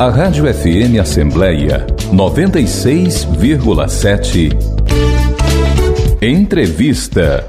A Rádio FM Assembleia 96,7. Entrevista.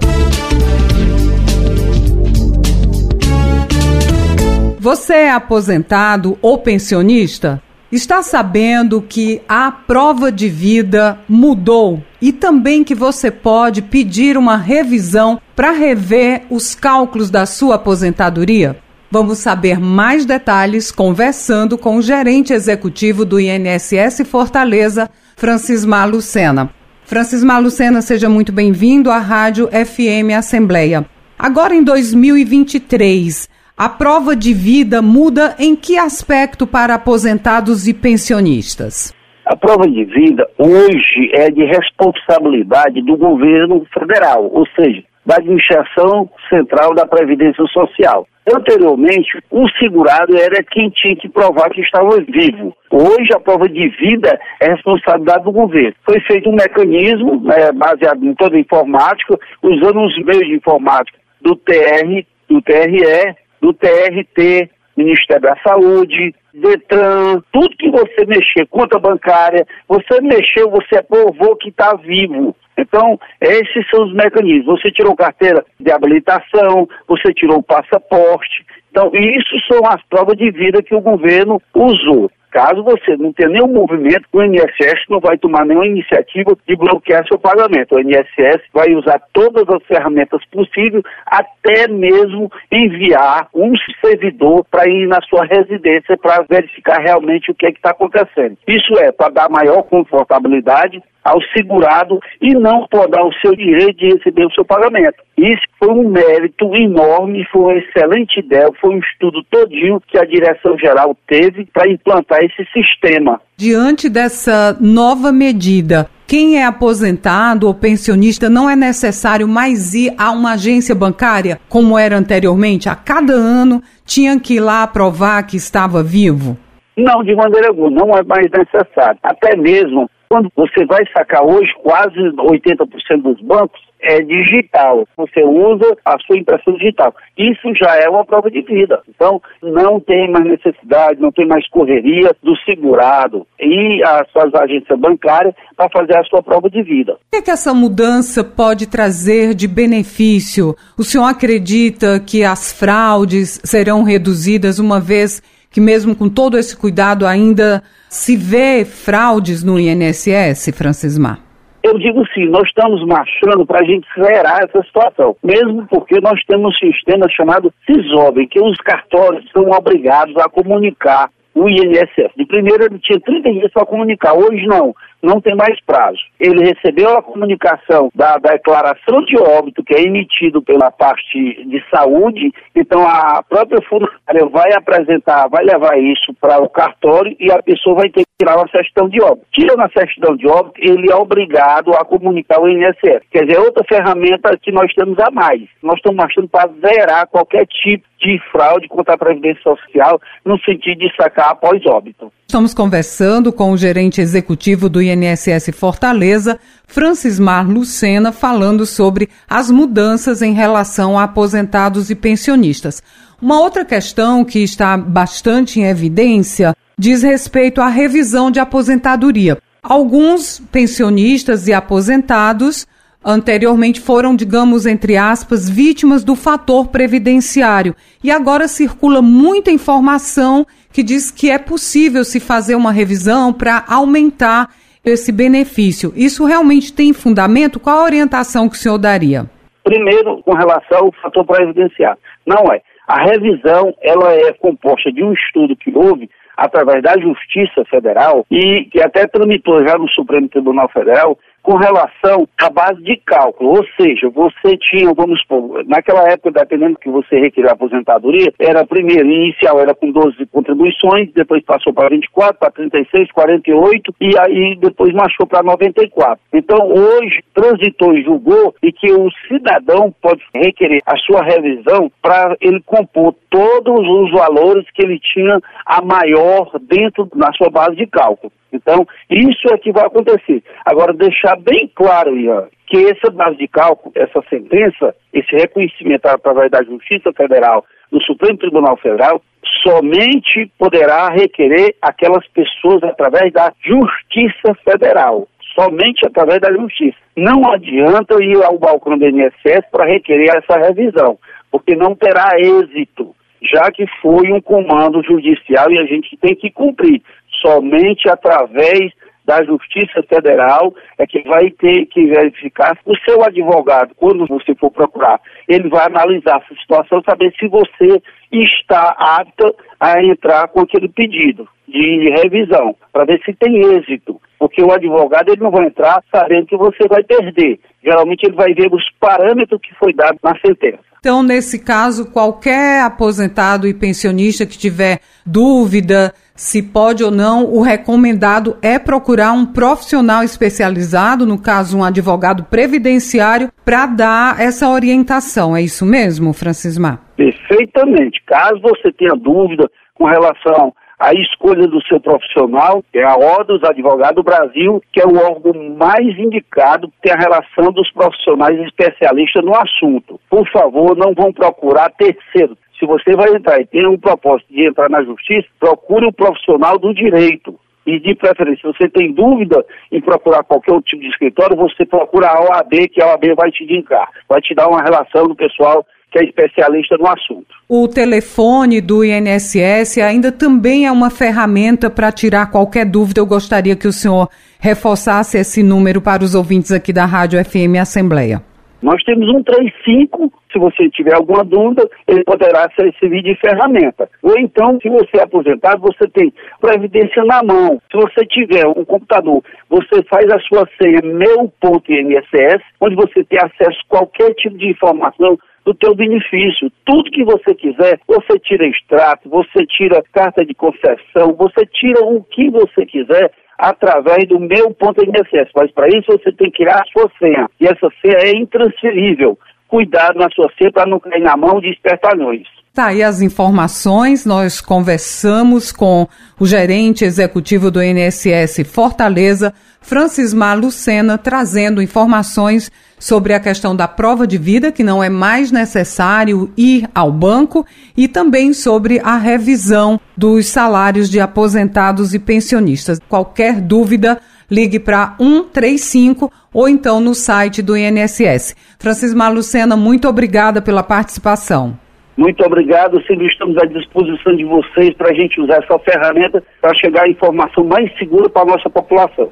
Você é aposentado ou pensionista? Está sabendo que a prova de vida mudou e também que você pode pedir uma revisão para rever os cálculos da sua aposentadoria? Vamos saber mais detalhes conversando com o gerente executivo do INSS Fortaleza, Francismar Lucena. Francismar Lucena, seja muito bem-vindo à Rádio FM Assembleia. Agora em 2023, a prova de vida muda em que aspecto para aposentados e pensionistas? A prova de vida hoje é de responsabilidade do governo federal, ou seja, da administração central da Previdência Social. Anteriormente, o segurado era quem tinha que provar que estava vivo. Hoje, a prova de vida é responsabilidade do governo. Foi feito um mecanismo né, baseado em toda a informática, usando os meios de informática do TR, do TRE, do TRT, Ministério da Saúde, Detran, tudo que você mexer, conta bancária, você mexeu, você aprovou que está vivo. Então, esses são os mecanismos. Você tirou carteira de habilitação, você tirou o passaporte. Então, isso são as provas de vida que o governo usou. Caso você não tenha nenhum movimento, o INSS não vai tomar nenhuma iniciativa de bloquear seu pagamento. O INSS vai usar todas as ferramentas possíveis, até mesmo enviar um servidor para ir na sua residência para verificar realmente o que é está acontecendo. Isso é para dar maior confortabilidade ao segurado e não podar o seu direito de receber o seu pagamento. Isso foi um mérito enorme, foi uma excelente ideia, foi um estudo todinho que a direção geral teve para implantar esse sistema. Diante dessa nova medida, quem é aposentado ou pensionista não é necessário mais ir a uma agência bancária como era anteriormente? A cada ano tinha que ir lá provar que estava vivo? Não, de maneira alguma, não é mais necessário. Até mesmo quando você vai sacar hoje, quase 80% dos bancos é digital. Você usa a sua impressão digital. Isso já é uma prova de vida. Então, não tem mais necessidade, não tem mais correria do segurado e as suas agências bancárias para fazer a sua prova de vida. O que, é que essa mudança pode trazer de benefício? O senhor acredita que as fraudes serão reduzidas uma vez que mesmo com todo esse cuidado ainda se vê fraudes no INSS, Francismar? Eu digo sim, nós estamos marchando para a gente zerar essa situação, mesmo porque nós temos um sistema chamado CISOB, que os cartórios são obrigados a comunicar o INSS. De primeiro ele tinha 30 dias para comunicar, hoje não não tem mais prazo. Ele recebeu a comunicação da, da declaração de óbito, que é emitido pela parte de saúde, então a própria funcionária vai apresentar, vai levar isso para o cartório e a pessoa vai ter que tirar uma certidão de óbito. Tira uma certidão de óbito, ele é obrigado a comunicar o INSS. Quer dizer, é outra ferramenta que nós temos a mais. Nós estamos marchando para zerar qualquer tipo de fraude contra a Previdência Social no sentido de sacar após óbito. Estamos conversando com o gerente executivo do INSS Fortaleza, Francismar Lucena, falando sobre as mudanças em relação a aposentados e pensionistas. Uma outra questão que está bastante em evidência diz respeito à revisão de aposentadoria. Alguns pensionistas e aposentados anteriormente foram, digamos, entre aspas, vítimas do fator previdenciário. E agora circula muita informação que diz que é possível se fazer uma revisão para aumentar esse benefício. Isso realmente tem fundamento? Qual a orientação que o senhor daria? Primeiro, com relação ao fator previdenciário. Não é. A revisão, ela é composta de um estudo que houve através da Justiça Federal e que até tramitou já no Supremo Tribunal Federal com relação à base de cálculo, ou seja, você tinha, vamos supor, naquela época, dependendo que você requeria a aposentadoria, era primeiro, inicial era com 12 contribuições, depois passou para 24, para 36, 48 e aí depois marchou para 94. Então, hoje, transitou e julgou e que o cidadão pode requerer a sua revisão para ele compor todos os valores que ele tinha a maior dentro da sua base de cálculo. Então, isso é que vai acontecer. Agora, deixar bem claro, Ian, que essa base de cálculo, essa sentença, esse reconhecimento através da Justiça Federal, do Supremo Tribunal Federal, somente poderá requerer aquelas pessoas através da Justiça Federal. Somente através da Justiça. Não adianta ir ao balcão do INSS para requerer essa revisão, porque não terá êxito, já que foi um comando judicial e a gente tem que cumprir. Somente através da Justiça Federal é que vai ter que verificar o seu advogado, quando você for procurar, ele vai analisar essa situação, saber se você está apta a entrar com aquele pedido de revisão, para ver se tem êxito. Porque o advogado ele não vai entrar sabendo que você vai perder. Geralmente ele vai ver os parâmetros que foi dado na sentença. Então, nesse caso, qualquer aposentado e pensionista que tiver dúvida se pode ou não, o recomendado é procurar um profissional especializado, no caso, um advogado previdenciário, para dar essa orientação. É isso mesmo, Francismar? Perfeitamente. Caso você tenha dúvida com relação à escolha do seu profissional, é a Ordem dos Advogados do Brasil, que é o órgão mais indicado que tem a relação dos profissionais especialistas no assunto. Por favor, não vão procurar terceiro. Se você vai entrar e tem um propósito de entrar na justiça, procure um profissional do direito. E de preferência, se você tem dúvida em procurar qualquer outro tipo de escritório, você procura a OAB, que a OAB vai te indicar, vai te dar uma relação do pessoal que é especialista no assunto. O telefone do INSS ainda também é uma ferramenta para tirar qualquer dúvida. Eu gostaria que o senhor reforçasse esse número para os ouvintes aqui da Rádio FM Assembleia. Nós temos um 35, se você tiver alguma dúvida, ele poderá servir de ferramenta. Ou então, se você é aposentado, você tem previdência na mão. Se você tiver um computador, você faz a sua senha meu.inss, onde você tem acesso a qualquer tipo de informação do teu benefício. Tudo que você quiser, você tira extrato, você tira carta de concessão, você tira o que você quiser através do meu ponto INSS. Mas para isso você tem que criar a sua senha. E essa senha é intransferível. Cuidado na sua senha para não cair na mão de espertalhões. Tá aí as informações. Nós conversamos com o gerente executivo do INSS Fortaleza, Francismar Lucena, trazendo informações sobre a questão da prova de vida, que não é mais necessário ir ao banco, e também sobre a revisão dos salários de aposentados e pensionistas. Qualquer dúvida, ligue para 135 ou então no site do INSS. Francismar Lucena, muito obrigada pela participação. Muito obrigado, sempre estamos à disposição de vocês para a gente usar essa ferramenta para chegar a informação mais segura para a nossa população.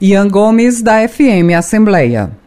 Ian Gomes, da FM Assembleia.